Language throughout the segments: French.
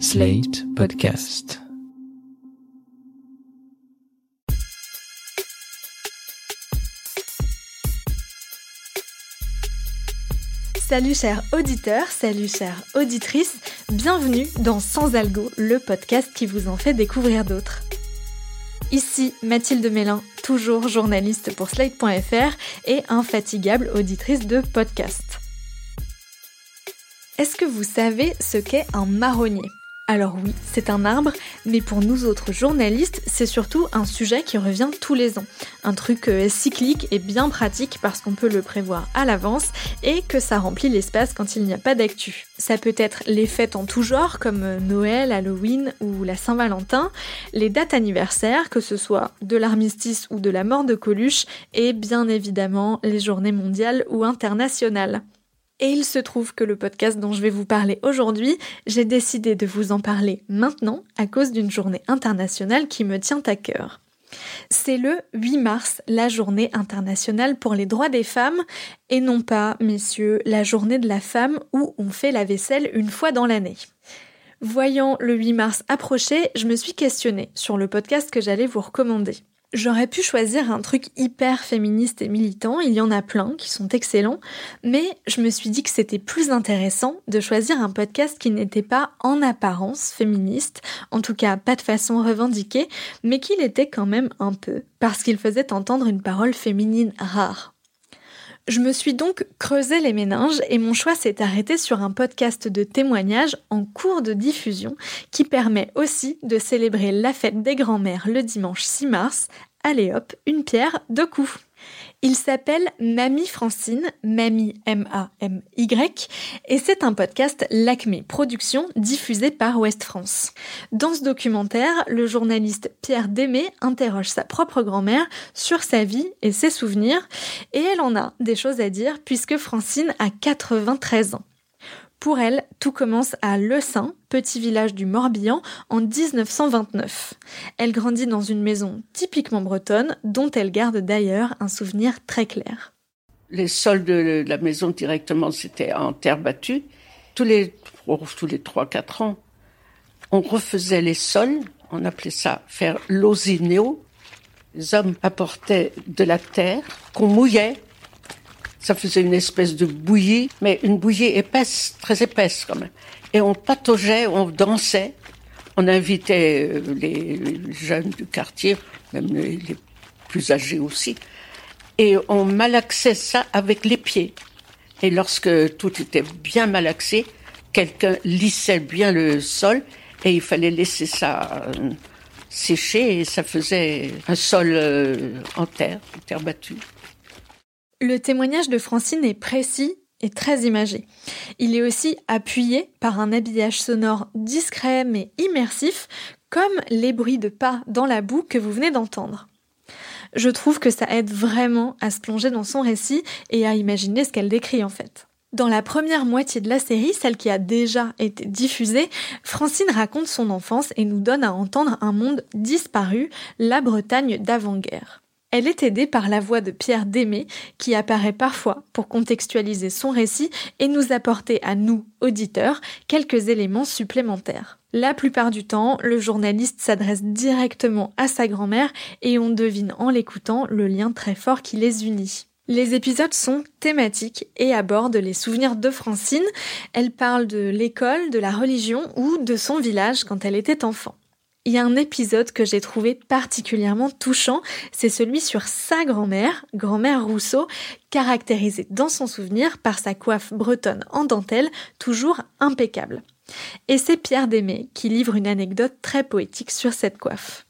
Slate Podcast. Salut chers auditeurs, salut chères auditrices, bienvenue dans Sans Algo, le podcast qui vous en fait découvrir d'autres. Ici Mathilde Mélin, toujours journaliste pour Slate.fr et infatigable auditrice de podcast. Est-ce que vous savez ce qu'est un marronnier? Alors oui, c'est un arbre, mais pour nous autres journalistes, c'est surtout un sujet qui revient tous les ans. Un truc euh, cyclique et bien pratique parce qu'on peut le prévoir à l'avance et que ça remplit l'espace quand il n'y a pas d'actu. Ça peut être les fêtes en tout genre comme euh, Noël, Halloween ou la Saint-Valentin, les dates anniversaires, que ce soit de l'armistice ou de la mort de Coluche, et bien évidemment les journées mondiales ou internationales. Et il se trouve que le podcast dont je vais vous parler aujourd'hui, j'ai décidé de vous en parler maintenant à cause d'une journée internationale qui me tient à cœur. C'est le 8 mars, la journée internationale pour les droits des femmes, et non pas, messieurs, la journée de la femme où on fait la vaisselle une fois dans l'année. Voyant le 8 mars approcher, je me suis questionnée sur le podcast que j'allais vous recommander. J'aurais pu choisir un truc hyper féministe et militant, il y en a plein qui sont excellents, mais je me suis dit que c'était plus intéressant de choisir un podcast qui n'était pas en apparence féministe, en tout cas pas de façon revendiquée, mais qu'il était quand même un peu, parce qu'il faisait entendre une parole féminine rare. Je me suis donc creusé les méninges et mon choix s'est arrêté sur un podcast de témoignages en cours de diffusion qui permet aussi de célébrer la fête des grands-mères le dimanche 6 mars. Allez hop, une pierre, deux coups. Il s'appelle Mamie Francine, Mamie M-A-M-Y, et c'est un podcast Lacmé Productions diffusé par Ouest France. Dans ce documentaire, le journaliste Pierre Démé interroge sa propre grand-mère sur sa vie et ses souvenirs, et elle en a des choses à dire puisque Francine a 93 ans. Pour elle, tout commence à Le Saint, petit village du Morbihan, en 1929. Elle grandit dans une maison typiquement bretonne, dont elle garde d'ailleurs un souvenir très clair. Les sols de la maison directement, c'était en terre battue. Tous les, oh, tous les 3-4 ans, on refaisait les sols, on appelait ça faire l'osinéo. Les hommes apportaient de la terre qu'on mouillait ça faisait une espèce de bouillie, mais une bouillie épaisse, très épaisse quand même. Et on pataugeait, on dansait. On invitait euh, les jeunes du quartier, même les, plus âgés aussi. Et on malaxait ça avec les pieds. Et lorsque tout était bien malaxé, quelqu'un lissait bien le sol et il fallait laisser ça euh, sécher et ça faisait un sol euh, en terre, en terre battue. Le témoignage de Francine est précis et très imagé. Il est aussi appuyé par un habillage sonore discret mais immersif, comme les bruits de pas dans la boue que vous venez d'entendre. Je trouve que ça aide vraiment à se plonger dans son récit et à imaginer ce qu'elle décrit en fait. Dans la première moitié de la série, celle qui a déjà été diffusée, Francine raconte son enfance et nous donne à entendre un monde disparu, la Bretagne d'avant-guerre. Elle est aidée par la voix de Pierre Démé, qui apparaît parfois pour contextualiser son récit et nous apporter à nous, auditeurs, quelques éléments supplémentaires. La plupart du temps, le journaliste s'adresse directement à sa grand-mère et on devine en l'écoutant le lien très fort qui les unit. Les épisodes sont thématiques et abordent les souvenirs de Francine. Elle parle de l'école, de la religion ou de son village quand elle était enfant. Il y a un épisode que j'ai trouvé particulièrement touchant, c'est celui sur sa grand-mère, grand-mère Rousseau, caractérisée dans son souvenir par sa coiffe bretonne en dentelle, toujours impeccable. Et c'est Pierre Démé qui livre une anecdote très poétique sur cette coiffe.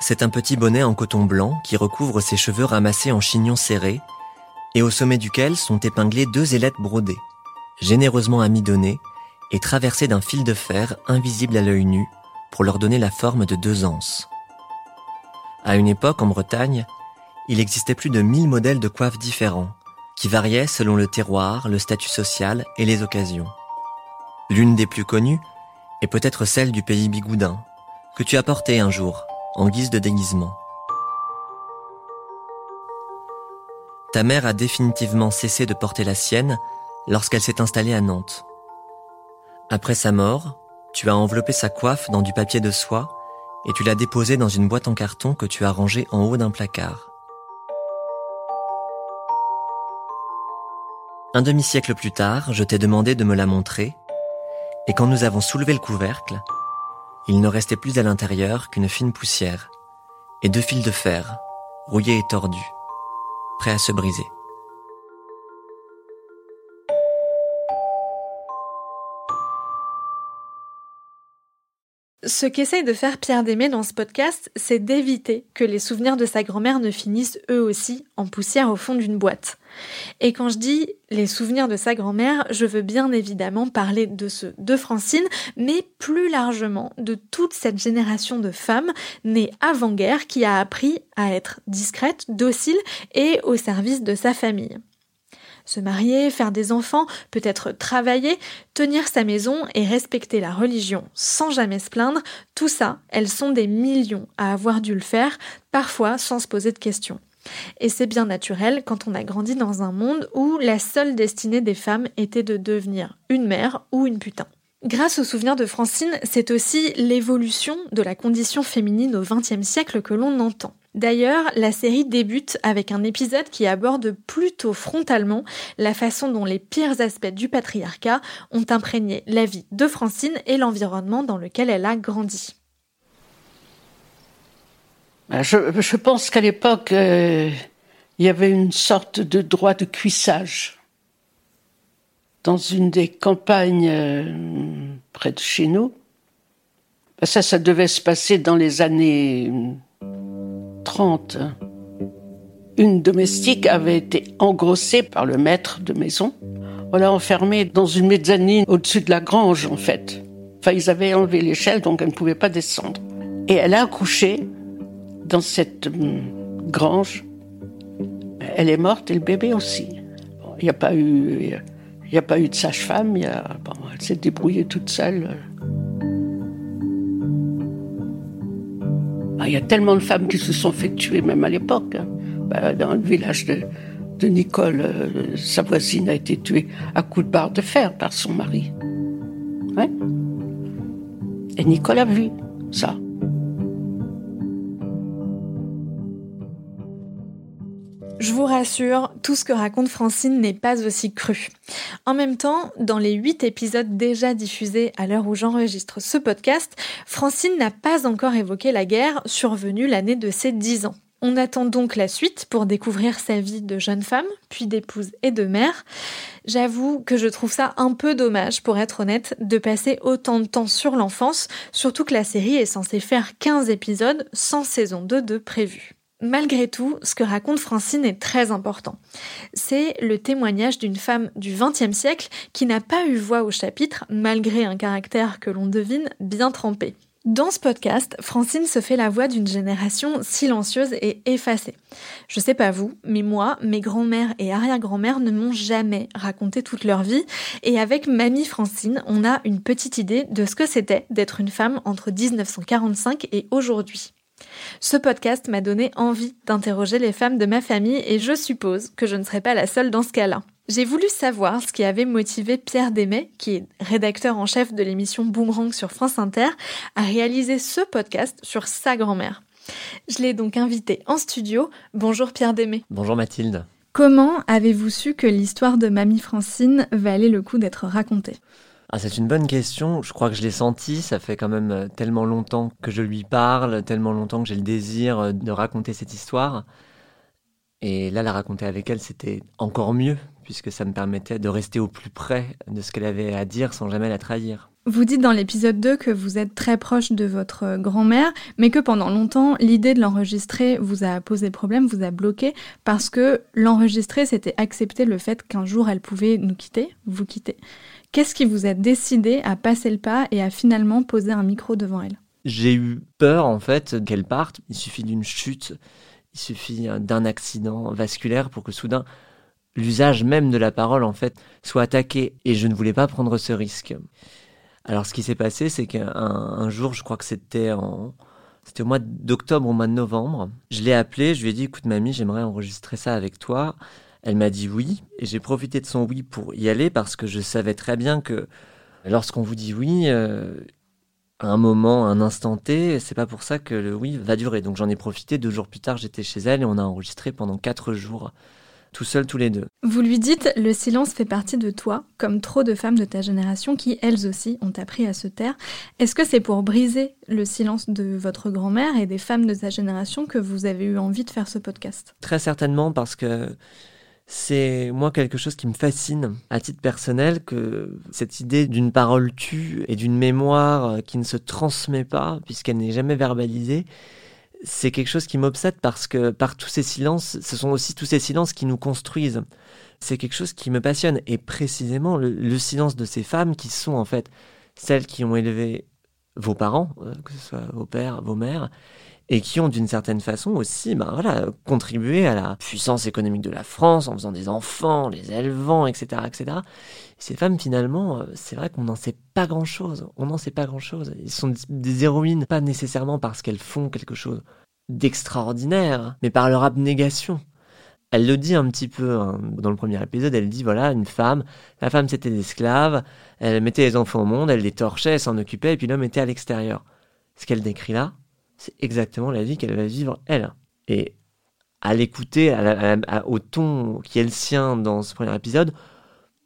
C'est un petit bonnet en coton blanc qui recouvre ses cheveux ramassés en chignon serré et au sommet duquel sont épinglées deux ailettes brodées, généreusement amidonnées et traversée d'un fil de fer invisible à l'œil nu pour leur donner la forme de deux anses. À une époque, en Bretagne, il existait plus de 1000 modèles de coiffes différents, qui variaient selon le terroir, le statut social et les occasions. L'une des plus connues est peut-être celle du pays bigoudin, que tu as portée un jour, en guise de déguisement. Ta mère a définitivement cessé de porter la sienne lorsqu'elle s'est installée à Nantes. Après sa mort, tu as enveloppé sa coiffe dans du papier de soie et tu l'as déposée dans une boîte en carton que tu as rangée en haut d'un placard. Un demi-siècle plus tard, je t'ai demandé de me la montrer, et quand nous avons soulevé le couvercle, il ne restait plus à l'intérieur qu'une fine poussière et deux fils de fer, rouillés et tordus, prêts à se briser. Ce qu'essaye de faire Pierre Démé dans ce podcast, c'est d'éviter que les souvenirs de sa grand-mère ne finissent eux aussi en poussière au fond d'une boîte. Et quand je dis les souvenirs de sa grand-mère, je veux bien évidemment parler de ceux de Francine, mais plus largement de toute cette génération de femmes nées avant-guerre qui a appris à être discrète, docile et au service de sa famille. Se marier, faire des enfants, peut-être travailler, tenir sa maison et respecter la religion sans jamais se plaindre, tout ça, elles sont des millions à avoir dû le faire, parfois sans se poser de questions. Et c'est bien naturel quand on a grandi dans un monde où la seule destinée des femmes était de devenir une mère ou une putain. Grâce au souvenir de Francine, c'est aussi l'évolution de la condition féminine au XXe siècle que l'on entend. D'ailleurs, la série débute avec un épisode qui aborde plutôt frontalement la façon dont les pires aspects du patriarcat ont imprégné la vie de Francine et l'environnement dans lequel elle a grandi. Ben, je, pense qu'à l'époque, euh, il y avait une sorte de droit de cuissage. Dans une des campagnes euh, près de chez nous, ben, ça, ça devait se passer dans les années 30, une domestique avait été engrossée par le maître de maison. On l'a enfermée dans une mezzanine au-dessus de la grange, en fait. Enfin, ils avaient enlevé l'échelle, donc elle ne pouvait pas descendre. Et elle a accouché dans cette hum, grange. Elle est morte et le bébé aussi. Il n'y a pas eu, il a pas eu de sage-femme. elle s'est débrouillée toute seule. Ah, il y a tellement de femmes qui se sont fait tuer, même à l'époque. Hein. Bah, dans le village de, Nicole, euh, sa voisine a été tuée à coups de barre de fer par son mari. Et Nicole a vu ça. Je vous rassure, tout ce que raconte Francine n'est pas aussi cru. En même temps, dans les huit épisodes déjà diffusés à l'heure où j'enregistre ce podcast, Francine n'a pas encore évoqué la guerre survenue l'année de ses dix ans. On attend donc la suite pour découvrir sa vie de jeune femme, puis d'épouse et de mère. J'avoue que je trouve ça un peu dommage, pour être honnête, de passer autant de temps sur l'enfance, surtout que la série est censée faire 15 épisodes sans saison 2 de prévu. Malgré tout, ce que raconte Francine est très important. C'est le témoignage d'une femme du XXe siècle qui n'a pas eu voix au chapitre malgré un caractère que l'on devine bien trempé. Dans ce podcast, Francine se fait la voix d'une génération silencieuse et effacée. Je sais pas vous, mais moi, mes grands-mères et arrière-grand-mères ne m'ont jamais raconté toute leur vie, et avec Mamie Francine, on a une petite idée de ce que c'était d'être une femme entre 1945 et aujourd'hui. Ce podcast m'a donné envie d'interroger les femmes de ma famille et je suppose que je ne serai pas la seule dans ce cas-là. J'ai voulu savoir ce qui avait motivé Pierre Desmet, qui est rédacteur en chef de l'émission Boomerang sur France Inter, à réaliser ce podcast sur sa grand-mère. Je l'ai donc invité en studio. Bonjour Pierre Desmet. Bonjour Mathilde. Comment avez-vous su que l'histoire de Mamie Francine valait le coup d'être racontée? Ah, c'est une bonne question. Je crois que je l'ai senti. Ça fait quand même euh, tellement longtemps que je lui parle, tellement longtemps que j'ai le désir euh, de raconter cette histoire. Et là, la raconter avec elle, c'était encore mieux, puisque ça me permettait de rester au plus près de ce qu'elle avait à dire sans jamais la trahir. Vous dites dans l'épisode 2 que vous êtes très proche de votre euh, grand-mère, mais que pendant longtemps, l'idée de l'enregistrer vous a posé problème, vous a bloqué, parce que l'enregistrer, c'était accepter le fait qu'un jour elle pouvait nous quitter, vous quitter. Qu'est-ce qui vous a décidé à passer le pas et à finalement poser un micro devant elle? J'ai eu peur en fait qu'elle parte. Il suffit d'une chute, il suffit d'un accident vasculaire pour que soudain l'usage même de la parole en fait soit attaqué et je ne voulais pas prendre ce risque. Alors ce qui s'est passé c'est qu'un jour, je crois que c'était en c'était au mois d'octobre au mois de novembre, je l'ai appelé, je lui ai dit écoute mamie, j'aimerais enregistrer ça avec toi. Elle m'a dit oui, et j'ai profité de son oui pour y aller parce que je savais très bien que Lorsqu'on vous dit oui, euh, à un moment, à un instant T, c'est pas pour ça que le oui va durer. Donc j'en ai profité. Deux jours plus tard, j'étais chez elle et on a enregistré pendant quatre jours, tout seuls, tous les deux. Vous lui dites le silence fait partie de toi, comme trop de femmes de ta génération qui, elles aussi, ont appris à se taire. Est-ce que c'est pour briser le silence de votre grand-mère et des femmes de sa génération que vous avez eu envie de faire ce podcast? Très certainement parce que c'est moi quelque chose qui me fascine à titre personnel que cette idée d'une parole tue et d'une mémoire qui ne se transmet pas puisqu'elle n'est jamais verbalisée c'est quelque chose qui m'obsède parce que par tous ces silences ce sont aussi tous ces silences qui nous construisent. C'est quelque chose qui me passionne. Et précisément le, le, silence de ces femmes qui sont en fait celles qui ont élevé vos parents euh, que ce soit vos pères vos mères et qui ont d'une certaine façon aussi ben voilà, contribué à la puissance économique de la France en faisant des enfants, les élevant, etc. etc. ces femmes, finalement, euh, c'est vrai qu'on n'en sait pas grand-chose. On n'en sait pas grand-chose. Ils sont des héroïnes, pas nécessairement parce qu'elles font quelque chose d'extraordinaire, mais par leur abnégation. Elle le dit un petit peu hein, dans le premier épisode, elle dit voilà, une femme, la femme c'était l'esclave, elle mettait les enfants au monde, elle les torchait, elle s'en occupait, et puis l'homme était à l'extérieur. Ce qu'elle décrit là, c'est exactement la vie qu'elle va vivre elle. Et à l'écouter au ton qui est le sien dans ce premier épisode,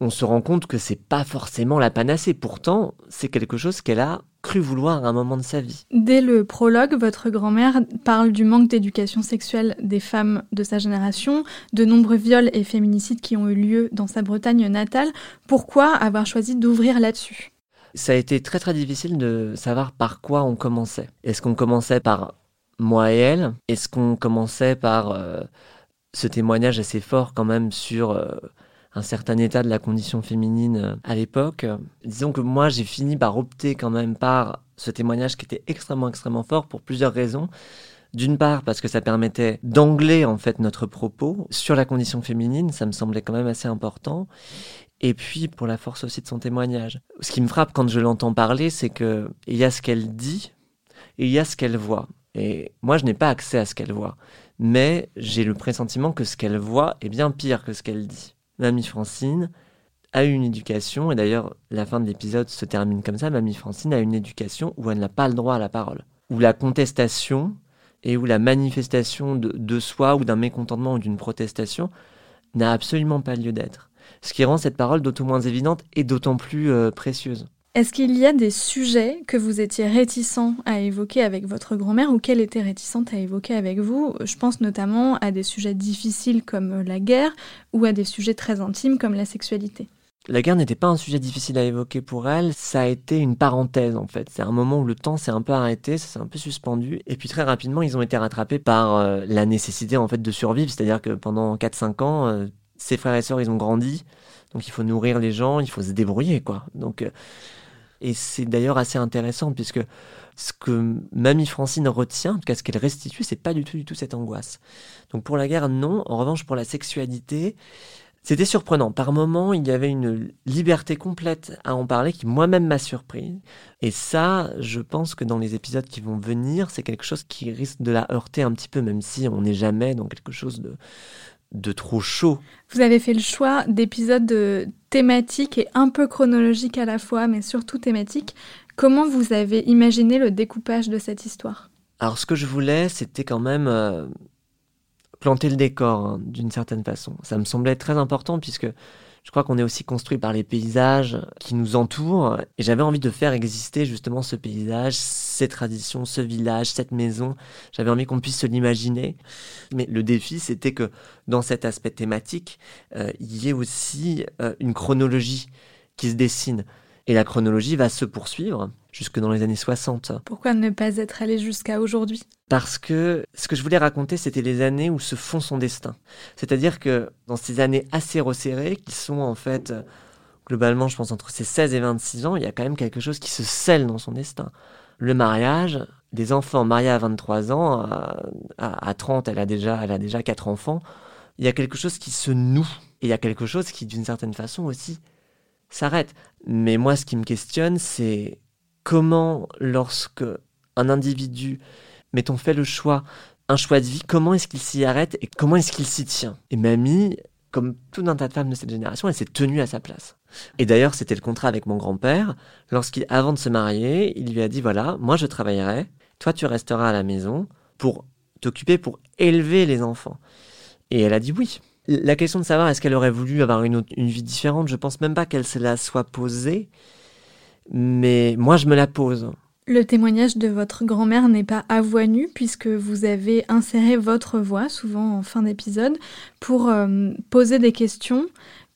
on se rend compte que c'est pas forcément la panacée. Pourtant, c'est quelque chose qu'elle a cru vouloir à un moment de sa vie. Dès le prologue, votre grand-mère parle du manque d'éducation sexuelle des femmes de sa génération, de nombreux viols et féminicides qui ont eu lieu dans sa Bretagne natale. Pourquoi avoir choisi d'ouvrir là-dessus? Ça a été très très difficile de savoir par quoi on commençait. Est-ce qu'on commençait par moi et elle? Est-ce qu'on commençait par euh, ce témoignage assez fort quand même sur euh, un certain état de la condition féminine euh, à l'époque? Disons que moi j'ai fini par opter quand même par ce témoignage qui était extrêmement extrêmement fort pour plusieurs raisons. D'une part parce que ça permettait d'angler en fait notre propos sur la condition féminine, ça me semblait quand même assez important et puis pour la force aussi de son témoignage. Ce qui me frappe quand je l'entends parler, c'est que il y a ce qu'elle dit et il y a ce qu'elle voit. Et moi, je n'ai pas accès à ce qu'elle voit, mais j'ai le pressentiment que ce qu'elle voit est bien pire que ce qu'elle dit. Mamie Francine a eu une éducation, et d'ailleurs la fin de l'épisode se termine comme ça, Mamie Francine a une éducation où elle n'a pas le droit à la parole, où la contestation et où la manifestation de, de soi ou d'un mécontentement ou d'une protestation n'a absolument pas lieu d'être ce qui rend cette parole d'autant moins évidente et d'autant plus euh, précieuse. Est-ce qu'il y a des sujets que vous étiez réticent à évoquer avec votre grand-mère ou qu'elle était réticente à évoquer avec vous? Je pense notamment à des sujets difficiles comme la guerre ou à des sujets très intimes comme la sexualité. La guerre n'était pas un sujet difficile à évoquer pour elle, ça a été une parenthèse en fait. C'est un moment où le temps s'est un peu arrêté, ça s'est un peu suspendu, et puis très rapidement ils ont été rattrapés par euh, la nécessité en fait de survivre, c'est-à-dire que pendant 4-5 ans, euh, ses frères et sœurs, ils ont grandi. Donc il faut nourrir les gens, il faut se débrouiller, quoi. Donc, euh, et c'est d'ailleurs assez intéressant puisque ce que Mamie Francine retient, en tout cas ce qu'elle restitue, c'est pas du tout, du tout cette angoisse. Donc pour la guerre, non. En revanche, pour la sexualité, c'était surprenant. Par moments, il y avait une liberté complète à en parler qui moi-même m'a surpris. Et ça, je pense que dans les épisodes qui vont venir, c'est quelque chose qui risque de la heurter un petit peu, même si on n'est jamais dans quelque chose de, de trop chaud. Vous avez fait le choix d'épisodes thématiques et un peu chronologiques à la fois, mais surtout thématiques. Comment vous avez imaginé le découpage de cette histoire? Alors ce que je voulais, c'était quand même euh, planter le décor hein, d'une certaine façon. Ça me semblait très important puisque je crois qu'on est aussi construit par les paysages qui nous entourent. Et j'avais envie de faire exister justement ce paysage, ces traditions, ce village, cette maison. J'avais envie qu'on puisse se l'imaginer. Mais le défi, c'était que dans cet aspect thématique, euh, il y ait aussi euh, une chronologie qui se dessine. Et la chronologie va se poursuivre jusque dans les années 60. Pourquoi ne pas être allé jusqu'à aujourd'hui? Parce que ce que je voulais raconter, c'était les années où se fond son destin. C'est-à-dire que dans ces années assez resserrées, qui sont en fait, globalement, je pense, entre ses 16 et 26 ans, il y a quand même quelque chose qui se scelle dans son destin. Le mariage, des enfants mariés à 23 ans, à, 30, elle a, déjà, elle a déjà 4 enfants. Il y a quelque chose qui se noue. Et il y a quelque chose qui, d'une certaine façon aussi, s'arrête. Mais moi, ce qui me questionne, c'est comment, lorsque un individu, mettons, fait le choix, un choix de vie, comment est-ce qu'il s'y arrête et comment est-ce qu'il s'y tient? Et mamie, comme tout un tas de femmes de cette génération, elle s'est tenue à sa place. Et d'ailleurs, c'était le contrat avec mon grand-père. Lorsqu'il, avant de se marier, il lui a dit voilà, moi je travaillerai, toi tu resteras à la maison pour t'occuper, pour élever les enfants. Et elle a dit oui. La question de savoir est-ce qu'elle aurait voulu avoir une, une vie différente, je pense même pas qu'elle se la soit posée, mais moi je me la pose. Le témoignage de votre grand-mère n'est pas à voix nue puisque vous avez inséré votre voix, souvent en fin d'épisode, pour euh, poser des questions,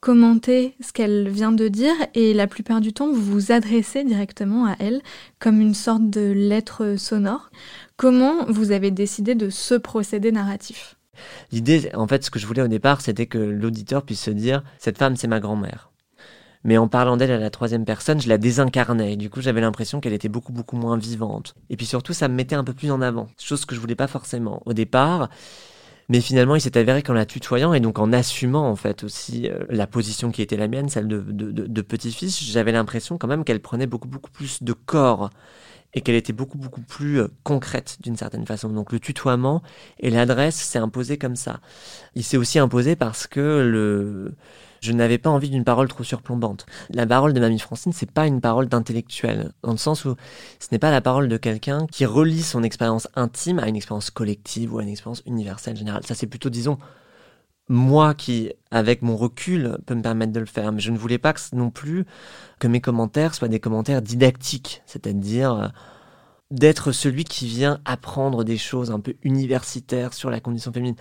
commenter ce qu'elle vient de dire et la plupart du temps vous vous adressez directement à elle comme une sorte de lettre sonore. Comment vous avez décidé de ce procédé narratif? L'idée, en fait, ce que je voulais au départ, c'était que l'auditeur puisse se dire, cette femme, c'est ma grand-mère mais en parlant d'elle à la troisième personne, je la désincarnais. Du coup, j'avais l'impression qu'elle était beaucoup, beaucoup moins vivante. Et puis surtout, ça me mettait un peu plus en avant. Chose que je voulais pas forcément au départ. Mais finalement, il s'est avéré qu'en la tutoyant et donc en assumant en fait aussi euh, la position qui était la mienne, celle de, de, de petit-fils, j'avais l'impression quand même qu'elle prenait beaucoup beaucoup plus de corps et qu'elle était beaucoup beaucoup plus euh, concrète d'une certaine façon. Donc le tutoiement et l'adresse s'est imposé comme ça. Il s'est aussi imposé parce que le je n'avais pas envie d'une parole trop surplombante. La parole de Mamie Francine, c'est pas une parole d'intellectuel, dans le sens où ce n'est pas la parole de quelqu'un qui relie son expérience intime à une expérience collective ou à une expérience universelle générale. Ça, c'est plutôt, disons, moi qui, avec mon recul, peut me permettre de le faire. Mais je ne voulais pas que, non plus que mes commentaires soient des commentaires didactiques, c'est-à-dire euh, d'être celui qui vient apprendre des choses un peu universitaires sur la condition féminine.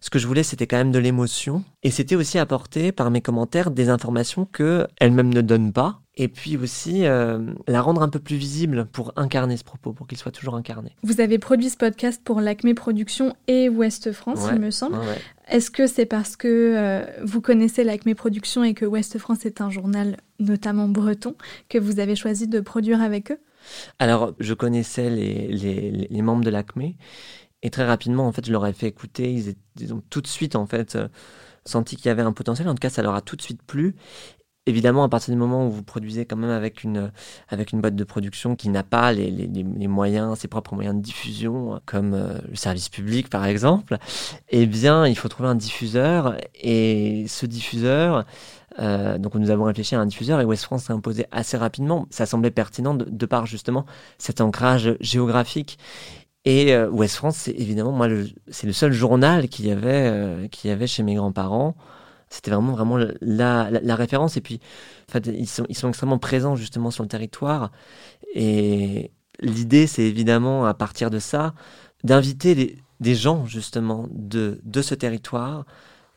Ce que je voulais, c'était quand même de l'émotion. Et c'était aussi apporter par mes commentaires des informations que elle-même ne donne pas. Et puis aussi euh, la rendre un peu plus visible pour incarner ce propos, pour qu'il soit toujours incarné. Vous avez produit ce podcast pour l'Acme Productions et Ouest France, il me semble. Est-ce que c'est parce que euh, vous connaissez l'Acme Productions et que Ouest France est un journal notamment breton que vous avez choisi de produire avec eux? Alors, je connaissais les, membres de l'ACME et très rapidement, en fait, je leur ai fait écouter. Ils, ont tout de suite, en fait, euh, senti qu'il y avait un potentiel. En tout cas, ça leur a tout de suite plu. Évidemment, à partir du moment où vous produisez quand même avec une, avec une boîte de production qui n'a pas les, les, les, moyens, ses propres moyens de diffusion, comme euh, le service public par exemple, eh bien, il faut trouver un diffuseur. Et ce diffuseur, euh, donc nous avons réfléchi à un diffuseur et West France s'est imposé assez rapidement. Ça semblait pertinent de, par justement cet ancrage géographique. Et euh, West France, c'est évidemment moi, c'est le seul journal qu'il y avait, euh, qu'il y avait chez mes grands-parents. C'était vraiment vraiment la, référence. Et puis, ils sont extrêmement présents justement sur le territoire. Et l'idée, c'est évidemment à partir de ça d'inviter des gens justement de de ce territoire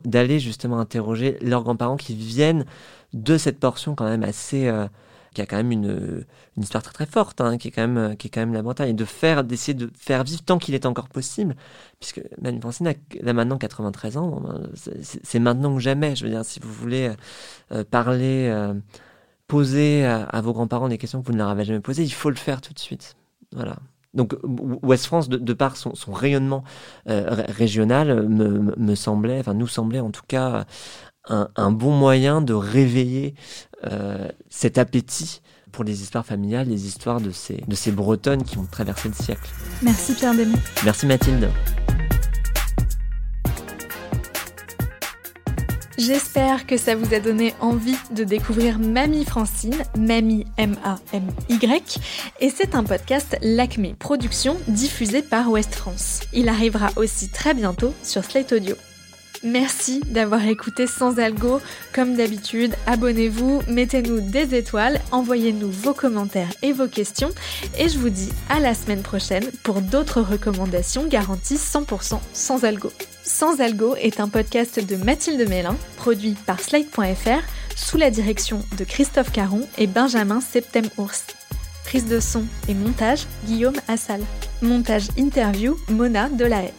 d'aller justement interroger leurs grands-parents qui viennent de cette portion quand même assez euh, qui a quand même une, une histoire très très forte, hein, qui est quand même qui est quand même la Bretagne, et de faire d'essayer de faire vivre tant qu'il est encore possible, puisque Manu Francine a, maintenant 93 ans, ben, c'est maintenant que jamais. Je veux dire, si vous voulez euh, parler, euh, poser à, vos grands-parents des questions que vous ne leur avez jamais posées, il faut le faire tout de suite. Voilà. Donc Ouest France, de, par son, rayonnement euh, régional, me, semblait, enfin nous semblait en tout cas un, bon moyen de réveiller euh, cet appétit pour les histoires familiales, les histoires de ces, de ces Bretonnes qui ont traversé le siècle. Merci Pierre Demy. Merci Mathilde. J'espère que ça vous a donné envie de découvrir Mamie Francine, Mamie M-A-M-Y, et c'est un podcast Lacmé Productions diffusé par Ouest France. Il arrivera aussi très bientôt sur Slate Audio. Merci d'avoir écouté Sans Algo. Comme d'habitude, abonnez-vous, mettez-nous des étoiles, envoyez-nous vos commentaires et vos questions. Et je vous dis à la semaine prochaine pour d'autres recommandations garanties 100% sans algo. Sans algo est un podcast de Mathilde Mélin, produit par Slide.fr, sous la direction de Christophe Caron et Benjamin Septem-Ours. Prise de son et montage, Guillaume Assal. Montage interview, Mona Delahaye.